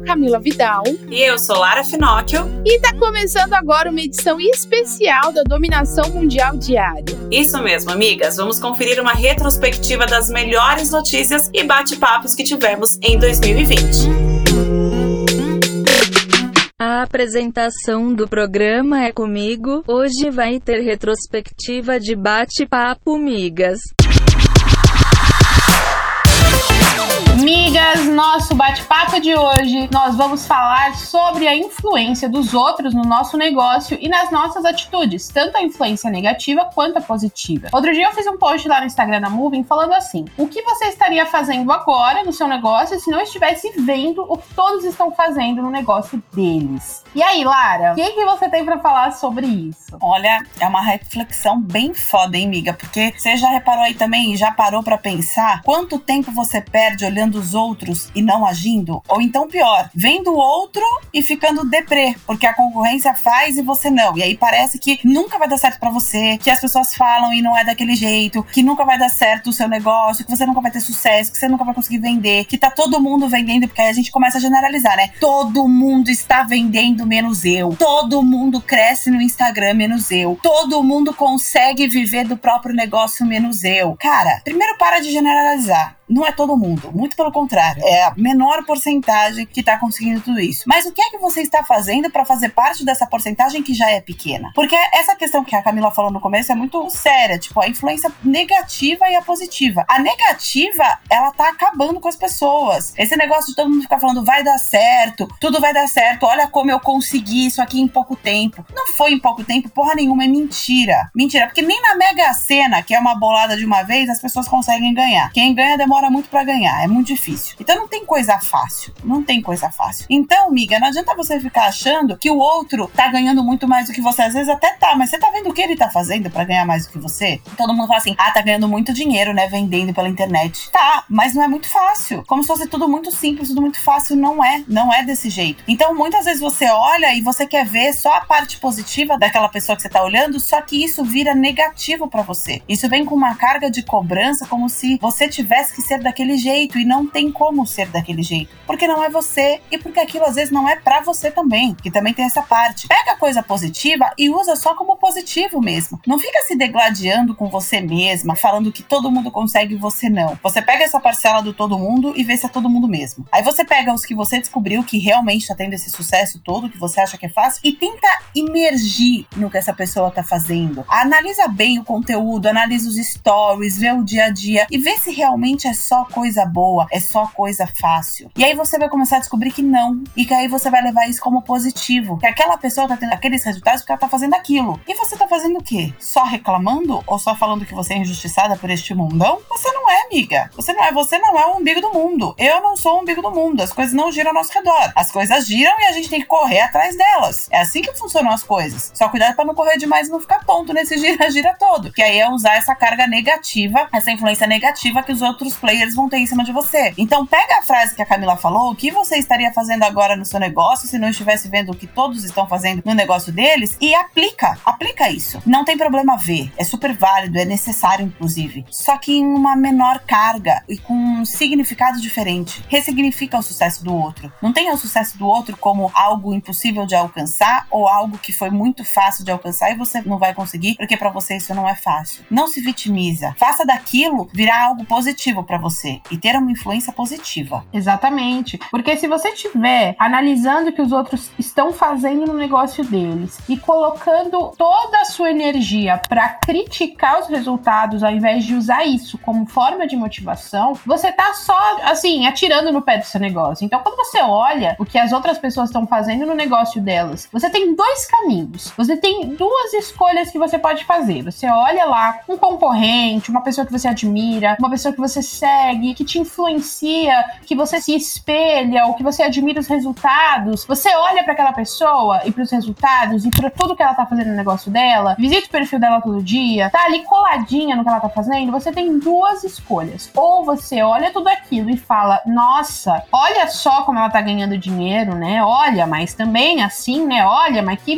Camila Vidal. E eu sou Lara Finocchio. E tá começando agora uma edição especial da Dominação Mundial Diária. Isso mesmo, amigas. Vamos conferir uma retrospectiva das melhores notícias e bate-papos que tivemos em 2020. A apresentação do programa é comigo. Hoje vai ter retrospectiva de bate-papo, migas. Migas, nosso bate-papo de hoje, nós vamos falar sobre a influência dos outros no nosso negócio e nas nossas atitudes, tanto a influência negativa quanto a positiva. Outro dia eu fiz um post lá no Instagram da Moving falando assim: o que você estaria fazendo agora no seu negócio se não estivesse vendo o que todos estão fazendo no negócio deles? E aí, Lara, o que, que você tem para falar sobre isso? Olha, é uma reflexão bem foda, hein, amiga? Porque você já reparou aí também e já parou para pensar quanto tempo você perde olhando os outros e não agindo? Ou então pior, vendo o outro e ficando deprê, porque a concorrência faz e você não. E aí parece que nunca vai dar certo para você, que as pessoas falam e não é daquele jeito, que nunca vai dar certo o seu negócio, que você nunca vai ter sucesso, que você nunca vai conseguir vender, que tá todo mundo vendendo, porque aí a gente começa a generalizar, né? Todo mundo está vendendo menos eu. Todo mundo cresce no Instagram menos eu. Todo mundo consegue viver do próprio negócio menos eu. Cara, primeiro para de generalizar não é todo mundo, muito pelo contrário, é a menor porcentagem que está conseguindo tudo isso. Mas o que é que você está fazendo para fazer parte dessa porcentagem que já é pequena? Porque essa questão que a Camila falou no começo é muito séria, tipo a influência negativa e a positiva. A negativa, ela tá acabando com as pessoas. Esse negócio de todo mundo ficar falando vai dar certo, tudo vai dar certo, olha como eu consegui isso aqui em pouco tempo. Não foi em pouco tempo, porra nenhuma, é mentira. Mentira, porque nem na Mega Sena, que é uma bolada de uma vez, as pessoas conseguem ganhar. Quem ganha demora demora muito para ganhar, é muito difícil. Então não tem coisa fácil, não tem coisa fácil. Então, amiga, não adianta você ficar achando que o outro tá ganhando muito mais do que você. Às vezes até tá, mas você tá vendo o que ele tá fazendo para ganhar mais do que você? Todo mundo fala assim: ah, tá ganhando muito dinheiro, né, vendendo pela internet. Tá, mas não é muito fácil. Como se fosse tudo muito simples, tudo muito fácil. Não é, não é desse jeito. Então, muitas vezes você olha e você quer ver só a parte positiva daquela pessoa que você tá olhando, só que isso vira negativo para você. Isso vem com uma carga de cobrança, como se você tivesse que ser daquele jeito e não tem como ser daquele jeito, porque não é você e porque aquilo às vezes não é para você também, que também tem essa parte. Pega a coisa positiva e usa só como positivo mesmo. Não fica se degladiando com você mesma, falando que todo mundo consegue e você não. Você pega essa parcela do todo mundo e vê se é todo mundo mesmo. Aí você pega os que você descobriu que realmente tá tendo esse sucesso todo, que você acha que é fácil, e tenta imergir no que essa pessoa tá fazendo. Analisa bem o conteúdo, analisa os stories, vê o dia a dia e vê se realmente é só coisa boa, é só coisa fácil. E aí você vai começar a descobrir que não. E que aí você vai levar isso como positivo. Que aquela pessoa tá tendo aqueles resultados porque ela tá fazendo aquilo. E você tá fazendo o quê? Só reclamando? Ou só falando que você é injustiçada por este mundão? Você não é, amiga. Você não é. Você não é o umbigo do mundo. Eu não sou o umbigo do mundo. As coisas não giram ao nosso redor. As coisas giram e a gente tem que correr atrás delas. É assim que funcionam as coisas. Só cuidado para não correr demais e não ficar tonto nesse gira-gira todo. Que aí é usar essa carga negativa, essa influência negativa que os outros players vão ter em cima de você. Então pega a frase que a Camila falou, o que você estaria fazendo agora no seu negócio se não estivesse vendo o que todos estão fazendo no negócio deles e aplica, aplica isso. Não tem problema ver, é super válido, é necessário inclusive, só que em uma menor carga e com um significado diferente. Ressignifica o sucesso do outro. Não tenha o sucesso do outro como algo impossível de alcançar ou algo que foi muito fácil de alcançar e você não vai conseguir porque para você isso não é fácil. Não se vitimiza. Faça daquilo virar algo positivo para você e ter uma influência positiva. Exatamente. Porque se você estiver analisando o que os outros estão fazendo no negócio deles e colocando toda a sua energia para criticar os resultados ao invés de usar isso como forma de motivação, você tá só assim, atirando no pé do seu negócio. Então, quando você olha o que as outras pessoas estão fazendo no negócio delas, você tem dois caminhos. Você tem duas escolhas que você pode fazer. Você olha lá um concorrente, uma pessoa que você admira, uma pessoa que você segue, que te influencia, que você se espelha ou que você admira os resultados, você olha para aquela pessoa e para os resultados e para tudo que ela tá fazendo no negócio dela, visita o perfil dela todo dia, tá ali coladinha no que ela tá fazendo, você tem duas escolhas. Ou você olha tudo aquilo e fala: "Nossa, olha só como ela tá ganhando dinheiro, né? Olha, mas também assim, né? Olha, mas que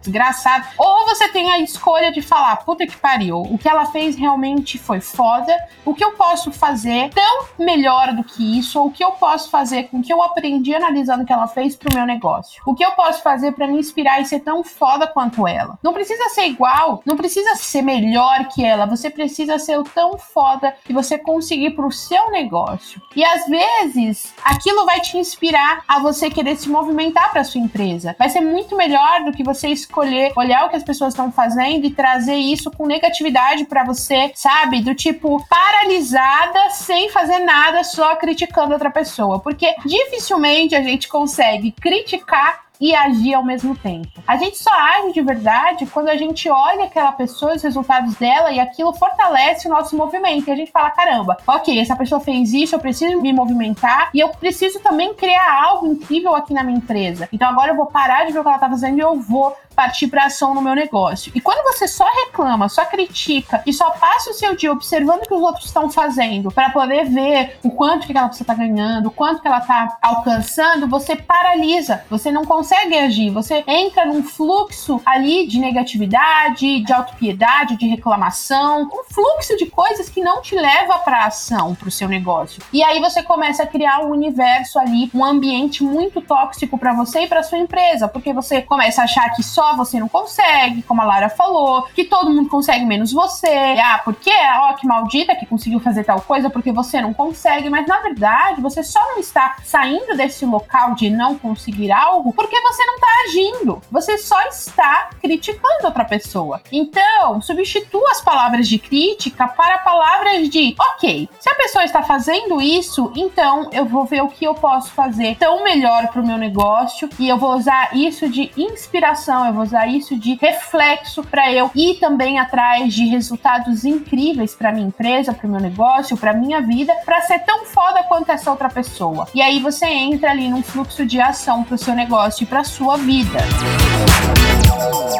desgraçado". Ou você tem a escolha de falar: "Puta que pariu, o que ela fez realmente foi foda. O que eu posso fazer fazer tão melhor do que isso? Ou o que eu posso fazer com o que eu aprendi analisando o que ela fez pro meu negócio? O que eu posso fazer para me inspirar e ser tão foda quanto ela? Não precisa ser igual, não precisa ser melhor que ela, você precisa ser o tão foda que você conseguir pro seu negócio. E às vezes, aquilo vai te inspirar a você querer se movimentar para sua empresa. Vai ser muito melhor do que você escolher olhar o que as pessoas estão fazendo e trazer isso com negatividade para você, sabe? Do tipo paralisada, sem fazer nada, só criticando outra pessoa, porque dificilmente a gente consegue criticar e agir ao mesmo tempo. A gente só age de verdade quando a gente olha aquela pessoa, os resultados dela e aquilo fortalece o nosso movimento. E a gente fala: caramba, ok, essa pessoa fez isso, eu preciso me movimentar e eu preciso também criar algo incrível aqui na minha empresa. Então agora eu vou parar de ver o que ela tá fazendo e eu vou partir para ação no meu negócio. E quando você só reclama, só critica e só passa o seu dia observando o que os outros estão fazendo para poder ver o quanto que aquela pessoa está ganhando, o quanto que ela está alcançando, você paralisa, você não consegue agir, você entra num fluxo ali de negatividade, de autopiedade, de reclamação, um fluxo de coisas que não te leva para ação para o seu negócio. E aí você começa a criar um universo ali, um ambiente muito tóxico para você e para sua empresa, porque você começa a achar que só só você não consegue, como a Lara falou, que todo mundo consegue menos você. Ah, porque ó, que maldita que conseguiu fazer tal coisa porque você não consegue, mas na verdade você só não está saindo desse local de não conseguir algo porque você não está agindo. Você só está criticando outra pessoa. Então, substitua as palavras de crítica para palavras de, ok, se a pessoa está fazendo isso, então eu vou ver o que eu posso fazer tão melhor para o meu negócio e eu vou usar isso de inspiração, eu vou usar isso de reflexo para eu ir também atrás de resultados incríveis para minha empresa, para o meu negócio, para minha vida, para ser tão foda quanto essa outra pessoa. E aí você entra ali num fluxo de ação para o seu negócio e para sua vida.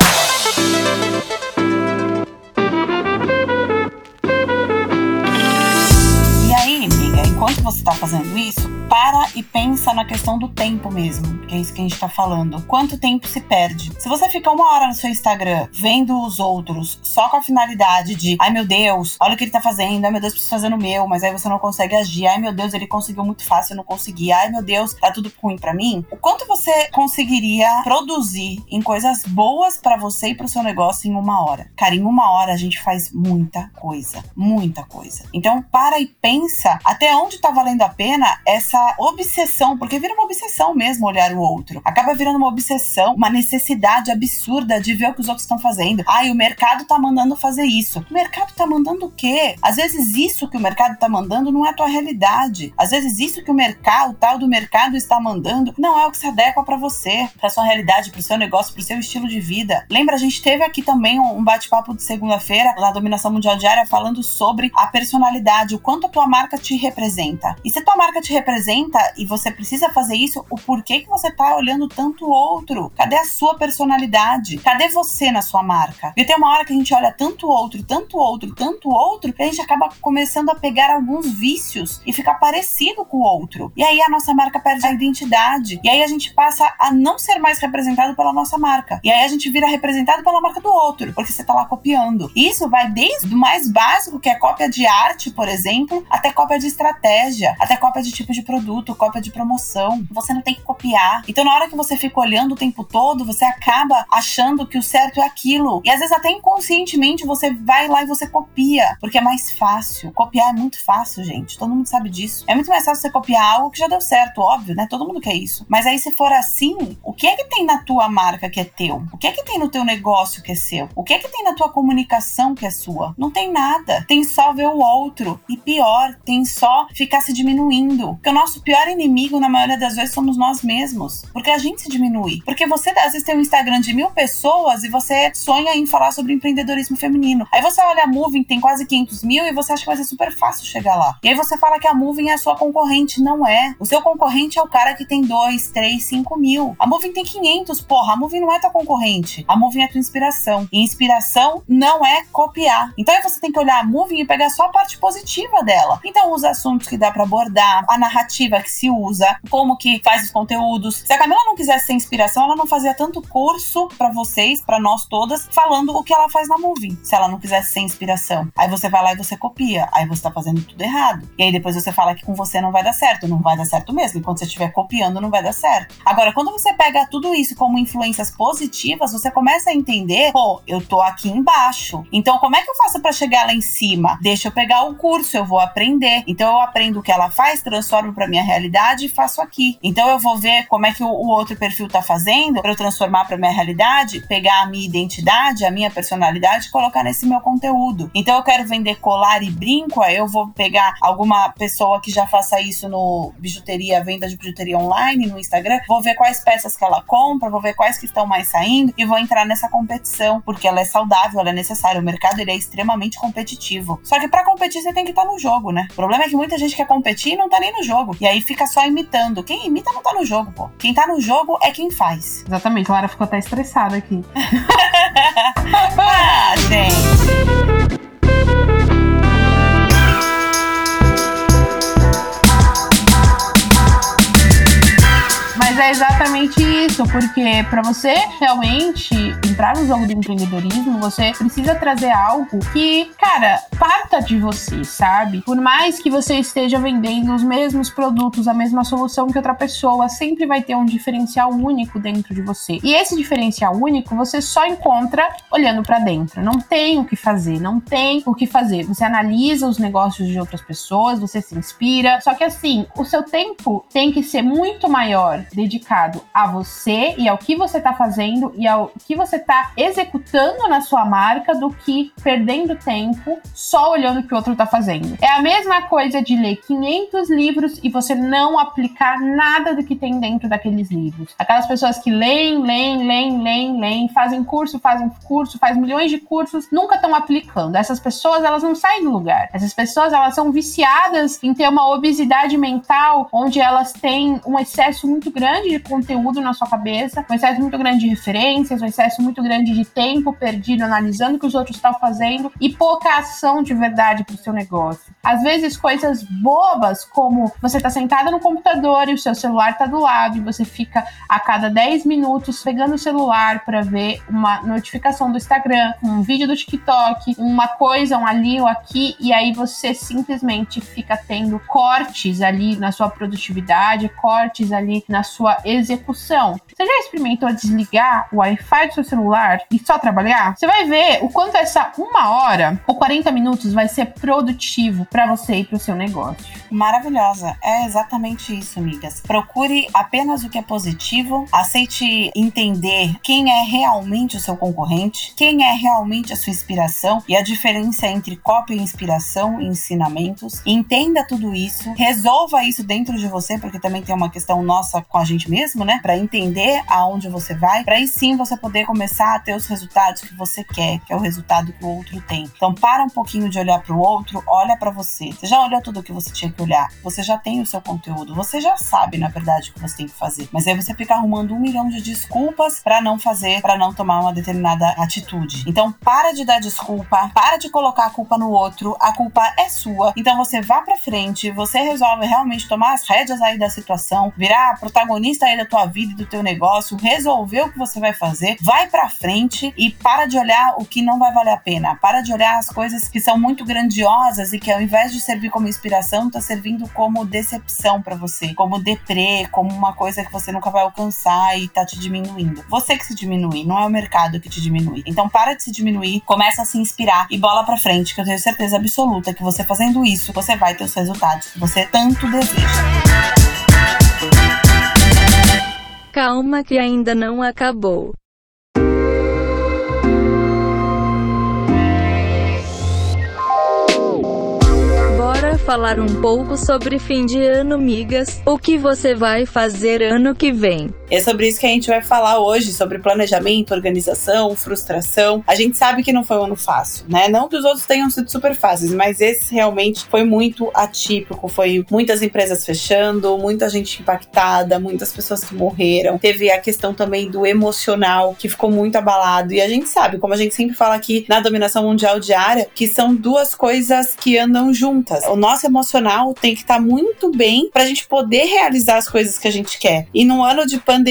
E está fazendo isso, para e pensa na questão do tempo mesmo, que é isso que a gente tá falando. Quanto tempo se perde? Se você fica uma hora no seu Instagram vendo os outros só com a finalidade de, ai meu Deus, olha o que ele tá fazendo, ai meu Deus, preciso fazer no meu, mas aí você não consegue agir, ai meu Deus, ele conseguiu muito fácil, eu não consegui, ai meu Deus, tá tudo ruim para mim. O quanto você conseguiria produzir em coisas boas para você e pro seu negócio em uma hora? Cara, em uma hora a gente faz muita coisa, muita coisa. Então para e pensa até onde tá valendo a pena essa obsessão, porque vira uma obsessão mesmo olhar o outro. Acaba virando uma obsessão, uma necessidade absurda de ver o que os outros estão fazendo. Ai, o mercado tá mandando fazer isso. O mercado tá mandando o quê? Às vezes isso que o mercado tá mandando não é a tua realidade. Às vezes isso que o mercado, o tal do mercado está mandando, não é o que se adequa para você, para sua realidade, para o seu negócio, para o seu estilo de vida. Lembra, a gente teve aqui também um bate-papo de segunda-feira na Dominação Mundial Diária falando sobre a personalidade, o quanto a tua marca te representa. E se tua marca te representa, e você precisa fazer isso, o porquê que você tá olhando tanto o outro? Cadê a sua personalidade? Cadê você na sua marca? E tem uma hora que a gente olha tanto outro, tanto outro, tanto outro, que a gente acaba começando a pegar alguns vícios e ficar parecido com o outro. E aí a nossa marca perde a identidade. E aí a gente passa a não ser mais representado pela nossa marca. E aí a gente vira representado pela marca do outro, porque você tá lá copiando. Isso vai desde o mais básico, que é cópia de arte, por exemplo, até cópia de estratégia, até cópia de tipo de produto cópia de promoção. Você não tem que copiar. Então, na hora que você fica olhando o tempo todo, você acaba achando que o certo é aquilo. E às vezes, até inconscientemente, você vai lá e você copia, porque é mais fácil. Copiar é muito fácil, gente. Todo mundo sabe disso. É muito mais fácil você copiar algo que já deu certo, óbvio, né? Todo mundo quer isso. Mas aí, se for assim, o que é que tem na tua marca que é teu? O que é que tem no teu negócio que é seu? O que é que tem na tua comunicação que é sua? Não tem nada. Tem só ver o outro. E pior, tem só ficar se diminuindo. Porque o nosso pior inimigo, na maioria das vezes, somos nós mesmos. Porque a gente se diminui. Porque você, às vezes, tem um Instagram de mil pessoas e você sonha em falar sobre empreendedorismo feminino. Aí você olha a Moving, tem quase 500 mil, e você acha que vai ser super fácil chegar lá. E aí você fala que a Moving é a sua concorrente. Não é. O seu concorrente é o cara que tem 2, 3, 5 mil. A Moving tem 500, porra. A Moving não é tua concorrente. A Moving é tua inspiração. E inspiração não é copiar. Então aí você tem que olhar a Moving e pegar só a parte positiva dela. Então, os assuntos que dá para abordar, a narrativa que se usa, como que faz os conteúdos. Se a Camila não quisesse ser inspiração, ela não fazia tanto curso para vocês, para nós todas, falando o que ela faz na Movie. Se ela não quisesse ser inspiração. Aí você vai lá e você copia. Aí você tá fazendo tudo errado. E aí depois você fala que com você não vai dar certo. Não vai dar certo mesmo. E quando você estiver copiando, não vai dar certo. Agora, quando você pega tudo isso como influências positivas, você começa a entender, pô, eu tô aqui embaixo. Então, como é que eu faço para chegar lá em cima? Deixa eu pegar o curso, eu vou aprender. Então, eu aprendo o que ela faz, transformo para minha realidade e faço aqui. Então, eu vou ver como é que o, outro perfil tá fazendo para eu transformar para minha realidade, pegar a minha identidade, a minha personalidade e colocar nesse meu conteúdo. Então, eu quero vender colar e brinco, eu vou pegar alguma pessoa que já faça isso no bijuteria, venda de bijuteria online, no Instagram, vou ver quais peças que ela compra, vou ver quais que estão mais saindo e vou entrar nessa competição, porque ela é saudável, ela é necessária. O mercado ele é extremamente competitivo. Só que para competir você tem que estar tá no jogo, né? O problema é que muita gente quer competir e não tá nem no jogo. E aí fica só imitando. Quem imita não tá no jogo, pô. Quem tá no jogo é quem faz. Exatamente. Lara ficou até estressada aqui. ah, gente. Mas é exatamente isso, porque para você realmente entrar no jogo do empreendedorismo, você precisa trazer algo que, cara, parta de você, sabe? Por mais que você esteja vendendo os mesmos produtos, a mesma solução que outra pessoa, sempre vai ter um diferencial único dentro de você. E esse diferencial único você só encontra olhando para dentro. Não tem o que fazer, não tem o que fazer. Você analisa os negócios de outras pessoas, você se inspira. Só que assim, o seu tempo tem que ser muito maior dedicado a você e ao que você está fazendo e ao que você está executando na sua marca do que perdendo tempo só olhando o que o outro está fazendo. É a mesma coisa de ler 500 livros e você não aplicar nada do que tem dentro daqueles livros. Aquelas pessoas que leem, leem, leem, leem, leem, fazem curso, fazem curso, fazem milhões de cursos, nunca estão aplicando. Essas pessoas, elas não saem do lugar. Essas pessoas, elas são viciadas em ter uma obesidade mental onde elas têm um excesso muito grande de conteúdo na sua cabeça, um excesso muito grande de referências, um excesso muito grande de tempo perdido analisando o que os outros estão fazendo e pouca ação de verdade para o seu negócio. Às vezes, coisas bobas, como você está sentada no computador e o seu celular está do lado e você fica a cada 10 minutos pegando o celular para ver uma notificação do Instagram, um vídeo do TikTok, uma coisa, um ali ou aqui, e aí você simplesmente fica tendo cortes ali na sua produtividade, cortes ali na sua execução. Você já experimentou desligar o Wi-Fi do seu celular e só trabalhar? Você vai ver o quanto essa uma hora ou 40 minutos vai ser produtivo para você e para o seu negócio. Maravilhosa. É exatamente isso, amigas. Procure apenas o que é positivo, aceite entender quem é realmente o seu concorrente, quem é realmente a sua inspiração e a diferença entre cópia e inspiração e ensinamentos. Entenda tudo isso, resolva isso dentro de você, porque também tem uma questão nossa com a gente mesmo, né? Para entender aonde você vai, para aí sim você poder começar a ter os resultados que você quer, que é o resultado que o outro tem. Então para um pouquinho de olhar para o outro, olha para você. Você já olhou tudo o que você tinha que olhar? Você já tem o seu conteúdo, você já sabe, na verdade, o que você tem que fazer. Mas aí você fica arrumando um milhão de desculpas para não fazer, para não tomar uma determinada atitude. Então para de dar desculpa, para de colocar a culpa no outro, a culpa é sua. Então você vá para frente, você resolve realmente tomar as rédeas aí da situação, virar protagonista aí da tua vida e do teu negócio, resolver o que você vai fazer, vai para frente e para de olhar o que não vai valer a pena. Para de olhar as coisas que são muito grandiosas e que ao invés de servir como inspiração, tá servindo como decepção para você, como deprê, como uma coisa que você nunca vai alcançar e tá te diminuindo. Você que se diminui, não é o mercado que te diminui. Então para de se diminuir, começa a se inspirar e bola para frente, que eu tenho certeza absoluta que você fazendo isso, você vai ter os resultados que você tanto deseja. Calma que ainda não acabou. Falar um pouco sobre fim de ano, migas. O que você vai fazer ano que vem? É sobre isso que a gente vai falar hoje, sobre planejamento, organização, frustração. A gente sabe que não foi um ano fácil, né? Não que os outros tenham sido super fáceis, mas esse realmente foi muito atípico. Foi muitas empresas fechando, muita gente impactada, muitas pessoas que morreram. Teve a questão também do emocional, que ficou muito abalado. E a gente sabe, como a gente sempre fala aqui na dominação mundial diária, que são duas coisas que andam juntas. O nosso emocional tem que estar tá muito bem para a gente poder realizar as coisas que a gente quer. E num ano de pandemia,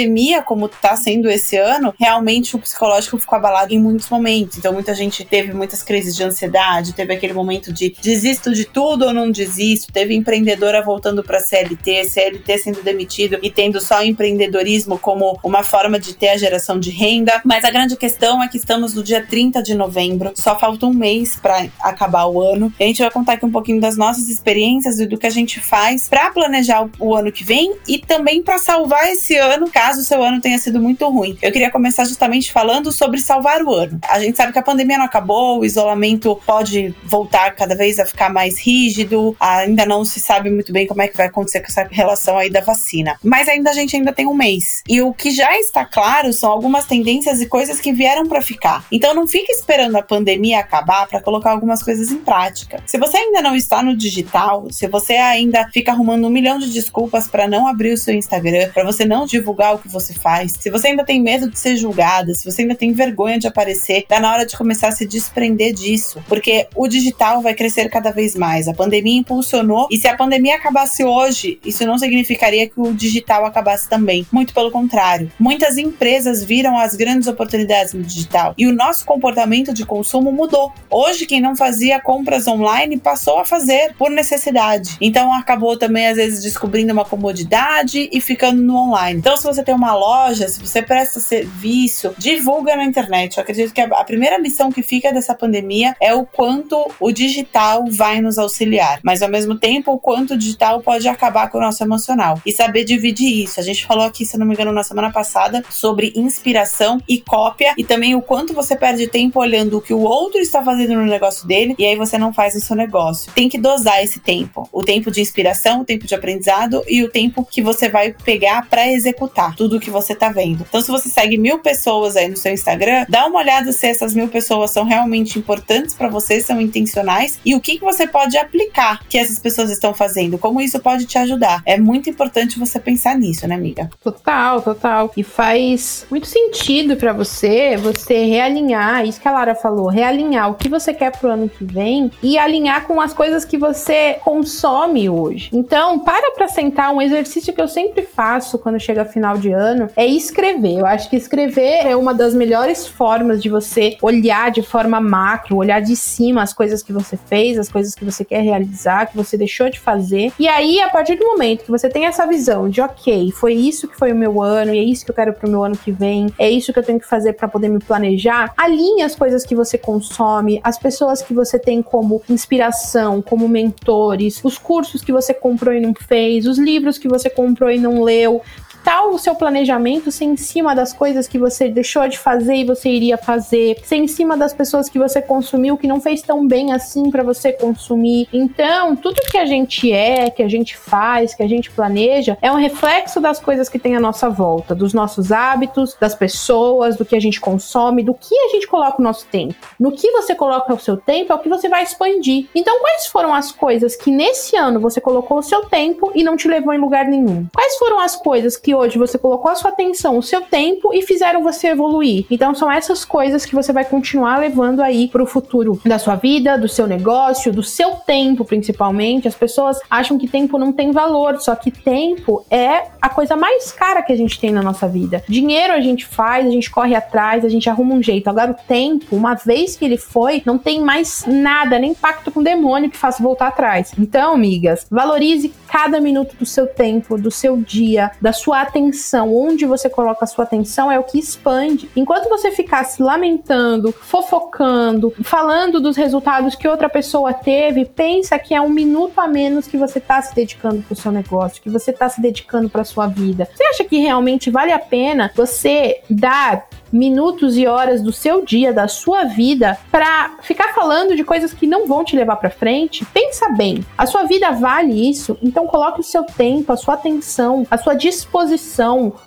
como está sendo esse ano, realmente o psicológico ficou abalado em muitos momentos. Então, muita gente teve muitas crises de ansiedade, teve aquele momento de desisto de tudo ou não desisto, teve empreendedora voltando para CLT, CLT sendo demitido e tendo só empreendedorismo como uma forma de ter a geração de renda. Mas a grande questão é que estamos no dia 30 de novembro, só falta um mês para acabar o ano. E a gente vai contar aqui um pouquinho das nossas experiências e do que a gente faz para planejar o ano que vem e também para salvar esse ano, caso o seu ano tenha sido muito ruim. Eu queria começar justamente falando sobre salvar o ano. A gente sabe que a pandemia não acabou, o isolamento pode voltar cada vez a ficar mais rígido, ainda não se sabe muito bem como é que vai acontecer com essa relação aí da vacina. Mas ainda a gente ainda tem um mês. E o que já está claro são algumas tendências e coisas que vieram para ficar. Então não fique esperando a pandemia acabar para colocar algumas coisas em prática. Se você ainda não está no digital, se você ainda fica arrumando um milhão de desculpas para não abrir o seu Instagram, para você não divulgar o que você faz, se você ainda tem medo de ser julgada, se você ainda tem vergonha de aparecer, tá na hora de começar a se desprender disso, porque o digital vai crescer cada vez mais. A pandemia impulsionou e se a pandemia acabasse hoje, isso não significaria que o digital acabasse também. Muito pelo contrário. Muitas empresas viram as grandes oportunidades no digital e o nosso comportamento de consumo mudou. Hoje, quem não fazia compras online passou a fazer por necessidade. Então, acabou também, às vezes, descobrindo uma comodidade e ficando no online. Então, se você tem uma loja, se você presta serviço, divulga na internet. Eu acredito que a primeira lição que fica dessa pandemia é o quanto o digital vai nos auxiliar, mas ao mesmo tempo, o quanto o digital pode acabar com o nosso emocional e saber dividir isso. A gente falou aqui, se não me engano, na semana passada sobre inspiração e cópia e também o quanto você perde tempo olhando o que o outro está fazendo no negócio dele e aí você não faz o seu negócio. Tem que dosar esse tempo, o tempo de inspiração, o tempo de aprendizado e o tempo que você vai pegar para executar tudo o que você tá vendo. Então, se você segue mil pessoas aí no seu Instagram, dá uma olhada se essas mil pessoas são realmente importantes para você, são intencionais e o que, que você pode aplicar que essas pessoas estão fazendo, como isso pode te ajudar. É muito importante você pensar nisso, né, amiga? Total, total. E faz muito sentido para você, você realinhar, isso que a Lara falou, realinhar o que você quer pro ano que vem e alinhar com as coisas que você consome hoje. Então, para pra sentar, um exercício que eu sempre faço quando chega final de ano é escrever. Eu acho que escrever é uma das melhores formas de você olhar de forma macro, olhar de cima as coisas que você fez, as coisas que você quer realizar, que você deixou de fazer. E aí, a partir do momento que você tem essa visão de, ok, foi isso que foi o meu ano, e é isso que eu quero pro meu ano que vem, é isso que eu tenho que fazer para poder me planejar, alinhe as coisas que você consome, as pessoas que você tem como inspiração, como mentores, os cursos que você comprou e não fez, os livros que você comprou e não leu, tal o seu planejamento ser em cima das coisas que você deixou de fazer e você iria fazer, ser em cima das pessoas que você consumiu que não fez tão bem assim para você consumir. Então, tudo que a gente é, que a gente faz, que a gente planeja, é um reflexo das coisas que tem à nossa volta, dos nossos hábitos, das pessoas, do que a gente consome, do que a gente coloca o nosso tempo. No que você coloca o seu tempo é o que você vai expandir. Então, quais foram as coisas que nesse ano você colocou o seu tempo e não te levou em lugar nenhum? Quais foram as coisas que hoje você colocou a sua atenção, o seu tempo e fizeram você evoluir. Então são essas coisas que você vai continuar levando aí pro futuro da sua vida, do seu negócio, do seu tempo principalmente. As pessoas acham que tempo não tem valor, só que tempo é a coisa mais cara que a gente tem na nossa vida. Dinheiro a gente faz, a gente corre atrás, a gente arruma um jeito. Agora o tempo, uma vez que ele foi, não tem mais nada, nem pacto com o demônio que faça voltar atrás. Então, amigas, valorize cada minuto do seu tempo, do seu dia, da sua atenção, onde você coloca a sua atenção é o que expande. Enquanto você ficar se lamentando, fofocando, falando dos resultados que outra pessoa teve, pensa que é um minuto a menos que você está se dedicando para o seu negócio, que você está se dedicando para sua vida. Você acha que realmente vale a pena você dar minutos e horas do seu dia, da sua vida, para ficar falando de coisas que não vão te levar para frente, pensa bem. A sua vida vale isso, então coloque o seu tempo, a sua atenção, a sua disposição,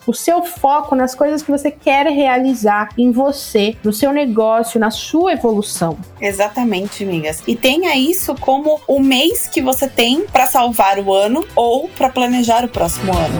o seu foco nas coisas que você quer realizar em você, no seu negócio, na sua evolução. Exatamente, amigas. E tenha isso como o mês que você tem para salvar o ano ou para planejar o próximo ano.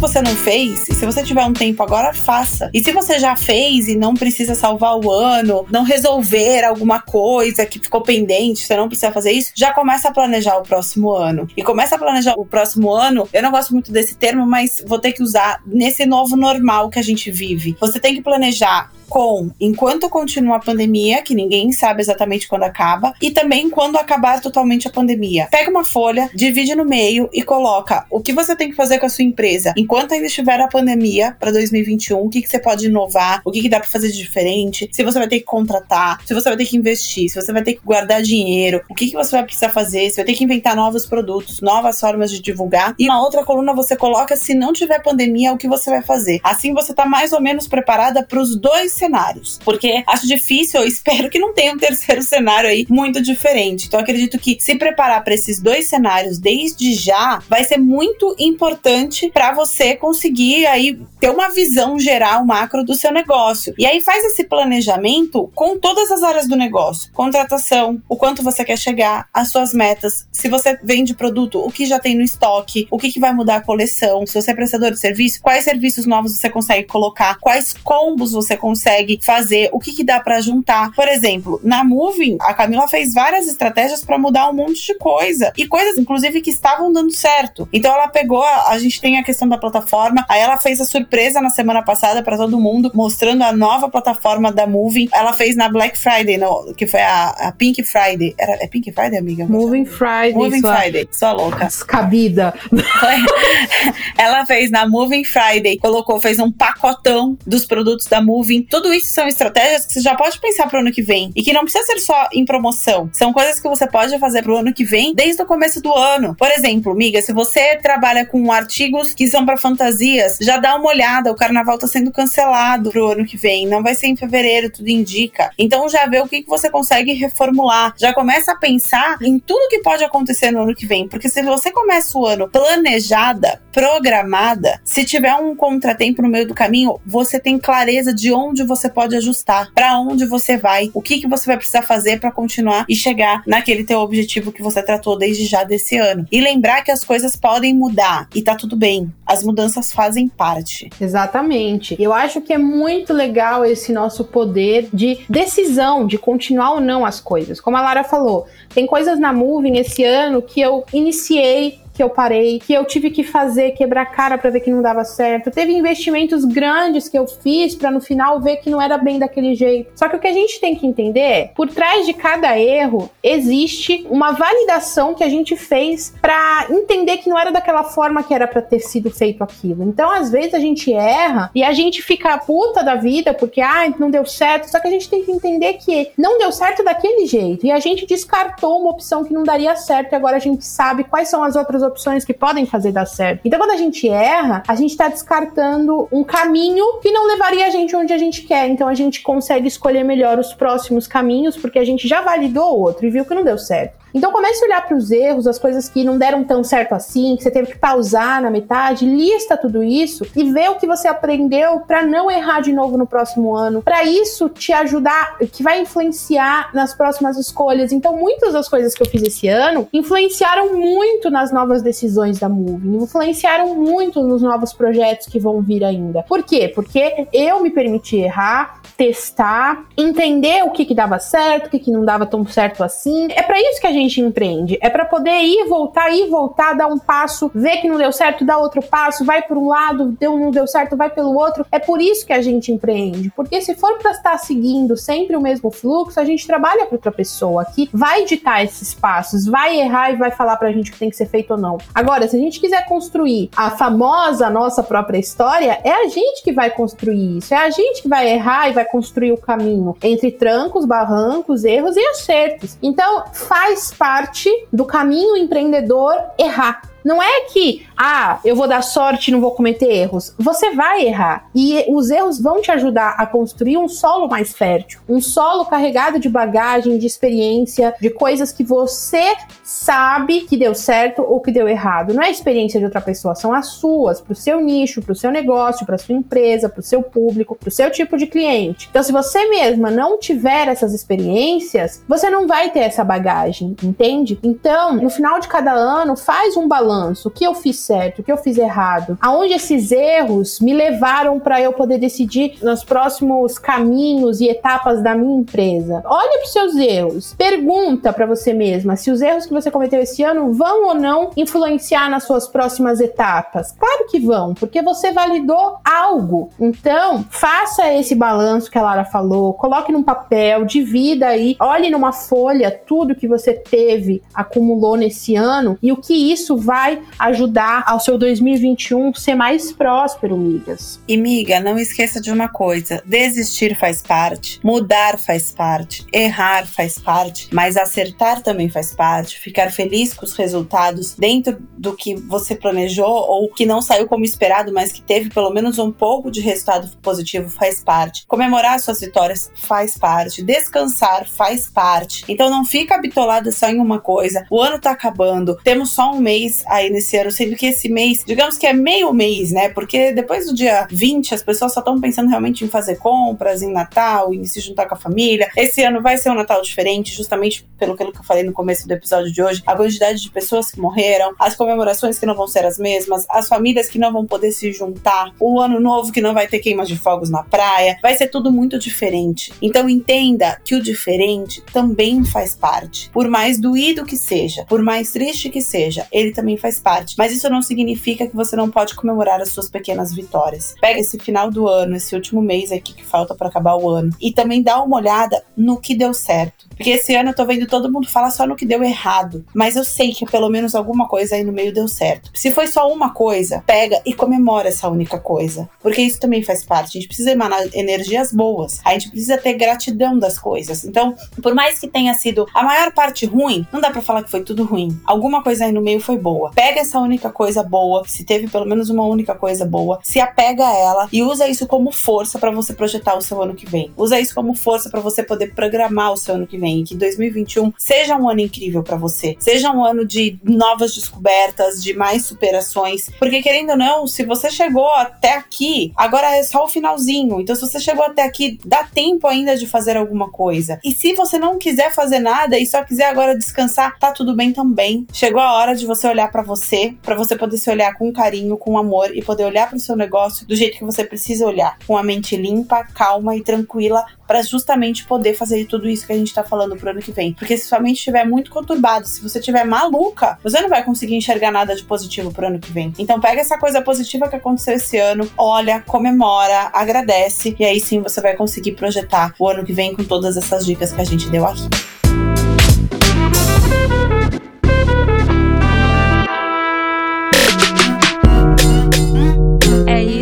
Você não fez, e se você tiver um tempo agora, faça. E se você já fez e não precisa salvar o ano, não resolver alguma coisa que ficou pendente, você não precisa fazer isso, já começa a planejar o próximo ano. E começa a planejar o próximo ano, eu não gosto muito desse termo, mas vou ter que usar nesse novo normal que a gente vive. Você tem que planejar com enquanto continua a pandemia, que ninguém sabe exatamente quando acaba, e também quando acabar totalmente a pandemia. Pega uma folha, divide no meio e coloca o que você tem que fazer com a sua empresa enquanto ainda estiver a pandemia para 2021, o que, que você pode inovar, o que, que dá para fazer de diferente, se você vai ter que contratar, se você vai ter que investir, se você vai ter que guardar dinheiro, o que, que você vai precisar fazer, se vai ter que inventar novos produtos, novas formas de divulgar. E na outra coluna você coloca se não tiver pandemia, o que você vai fazer. Assim você tá mais ou menos preparada para os dois cenários. Porque acho difícil, eu espero que não tenha um terceiro cenário aí muito diferente. Então acredito que se preparar para esses dois cenários desde já vai ser muito importante para você conseguir aí ter uma visão geral macro do seu negócio. E aí faz esse planejamento com todas as áreas do negócio: contratação, o quanto você quer chegar, as suas metas, se você vende produto, o que já tem no estoque, o que, que vai mudar a coleção, se você é prestador de serviço, quais serviços novos você consegue colocar, quais combos você consegue consegue fazer, o que, que dá para juntar. Por exemplo, na Moving, a Camila fez várias estratégias para mudar um monte de coisa e coisas, inclusive, que estavam dando certo. Então ela pegou, a, a gente tem a questão da plataforma, aí ela fez a surpresa na semana passada para todo mundo, mostrando a nova plataforma da Moving. Ela fez na Black Friday, no, que foi a, a, Pink Friday. Era, é Pink Friday, amiga? Moving Friday. Moving sua, Friday, sua louca. Descabida. ela fez na Moving Friday, colocou, fez um pacotão dos produtos da Moving. Tudo isso são estratégias que você já pode pensar para o ano que vem e que não precisa ser só em promoção. São coisas que você pode fazer para o ano que vem desde o começo do ano. Por exemplo, amiga, se você trabalha com artigos que são para fantasias, já dá uma olhada. O carnaval está sendo cancelado para o ano que vem. Não vai ser em fevereiro, tudo indica. Então já vê o que, que você consegue reformular. Já começa a pensar em tudo que pode acontecer no ano que vem. Porque se você começa o ano planejada, programada, se tiver um contratempo no meio do caminho, você tem clareza de onde você pode ajustar, para onde você vai, o que, que você vai precisar fazer para continuar e chegar naquele teu objetivo que você tratou desde já desse ano. E lembrar que as coisas podem mudar e tá tudo bem. As mudanças fazem parte. Exatamente. Eu acho que é muito legal esse nosso poder de decisão de continuar ou não as coisas. Como a Lara falou, tem coisas na Moving esse ano que eu iniciei que eu parei, que eu tive que fazer, quebrar cara para ver que não dava certo. Teve investimentos grandes que eu fiz para no final ver que não era bem daquele jeito. Só que o que a gente tem que entender é, por trás de cada erro existe uma validação que a gente fez para entender que não era daquela forma que era para ter sido feito aquilo. Então, às vezes a gente erra e a gente fica puta da vida porque ah, não deu certo. Só que a gente tem que entender que não deu certo daquele jeito e a gente descartou uma opção que não daria certo e agora a gente sabe quais são as outras opções que podem fazer dar certo. Então, quando a gente erra, a gente está descartando um caminho que não levaria a gente onde a gente quer. Então, a gente consegue escolher melhor os próximos caminhos, porque a gente já validou o outro e viu que não deu certo. Então comece a olhar para os erros, as coisas que não deram tão certo assim, que você teve que pausar na metade, lista tudo isso e vê o que você aprendeu para não errar de novo no próximo ano. Para isso te ajudar, que vai influenciar nas próximas escolhas. Então muitas das coisas que eu fiz esse ano influenciaram muito nas novas decisões da Moving, influenciaram muito nos novos projetos que vão vir ainda. Por quê? Porque eu me permiti errar, testar, entender o que que dava certo, o que que não dava tão certo assim. É para isso que a gente gente empreende. É para poder ir, voltar, ir, voltar, dar um passo, ver que não deu certo, dar outro passo, vai por um lado, deu, não deu certo, vai pelo outro. É por isso que a gente empreende. Porque se for para estar seguindo sempre o mesmo fluxo, a gente trabalha para outra pessoa que vai ditar esses passos, vai errar e vai falar pra gente o que tem que ser feito ou não. Agora, se a gente quiser construir a famosa nossa própria história, é a gente que vai construir isso. É a gente que vai errar e vai construir o caminho entre trancos, barrancos, erros e acertos. Então, faz parte do caminho empreendedor errar. Não é que, ah, eu vou dar sorte e não vou cometer erros. Você vai errar. E os erros vão te ajudar a construir um solo mais fértil. Um solo carregado de bagagem, de experiência, de coisas que você sabe que deu certo ou que deu errado. Não é a experiência de outra pessoa, são as suas, para o seu nicho, para o seu negócio, para sua empresa, para o seu público, para o seu tipo de cliente. Então, se você mesma não tiver essas experiências, você não vai ter essa bagagem, entende? Então, no final de cada ano, faz um balanço balanço, o que eu fiz certo, o que eu fiz errado, aonde esses erros me levaram para eu poder decidir nos próximos caminhos e etapas da minha empresa. Olha para os seus erros, pergunta para você mesma se os erros que você cometeu esse ano vão ou não influenciar nas suas próximas etapas. Claro que vão, porque você validou algo. Então, faça esse balanço que a Lara falou, coloque num papel, divida aí, olhe numa folha tudo que você teve, acumulou nesse ano e o que isso vai ajudar ao seu 2021 ser mais próspero, migas. E miga, não esqueça de uma coisa: desistir faz parte, mudar faz parte, errar faz parte, mas acertar também faz parte, ficar feliz com os resultados dentro do que você planejou ou que não saiu como esperado, mas que teve pelo menos um pouco de resultado positivo faz parte. Comemorar suas vitórias faz parte, descansar faz parte. Então não fica bitolada só em uma coisa. O ano tá acabando, temos só um mês aí nesse ano, sendo que esse mês, digamos que é meio mês, né? Porque depois do dia 20, as pessoas só estão pensando realmente em fazer compras, em Natal, em se juntar com a família. Esse ano vai ser um Natal diferente, justamente pelo que eu falei no começo do episódio de hoje, a quantidade de pessoas que morreram, as comemorações que não vão ser as mesmas, as famílias que não vão poder se juntar, o ano novo que não vai ter queimas de fogos na praia, vai ser tudo muito diferente. Então entenda que o diferente também faz parte. Por mais doído que seja, por mais triste que seja, ele também faz parte. Mas isso não significa que você não pode comemorar as suas pequenas vitórias. Pega esse final do ano, esse último mês aqui que falta para acabar o ano, e também dá uma olhada no que deu certo. Porque esse ano eu tô vendo todo mundo falar só no que deu errado. Mas eu sei que pelo menos alguma coisa aí no meio deu certo. Se foi só uma coisa, pega e comemora essa única coisa. Porque isso também faz parte. A gente precisa emanar energias boas. A gente precisa ter gratidão das coisas. Então, por mais que tenha sido a maior parte ruim, não dá para falar que foi tudo ruim. Alguma coisa aí no meio foi boa. Pega essa única coisa boa, se teve pelo menos uma única coisa boa, se apega a ela e usa isso como força para você projetar o seu ano que vem. Usa isso como força para você poder programar o seu ano que vem e que 2021 seja um ano incrível para você. Seja um ano de novas descobertas, de mais superações. Porque querendo ou não, se você chegou até aqui, agora é só o finalzinho. Então, se você chegou até aqui, dá tempo ainda de fazer alguma coisa. E se você não quiser fazer nada e só quiser agora descansar, tá tudo bem também. Chegou a hora de você olhar para você, para você poder se olhar com carinho, com amor e poder olhar para o seu negócio do jeito que você precisa olhar, com a mente limpa, calma e tranquila, para justamente poder fazer tudo isso que a gente tá falando pro ano que vem. Porque se sua mente estiver muito conturbada, se você estiver maluca, você não vai conseguir enxergar nada de positivo pro ano que vem. Então pega essa coisa positiva que aconteceu esse ano, olha, comemora, agradece e aí sim você vai conseguir projetar o ano que vem com todas essas dicas que a gente deu aqui.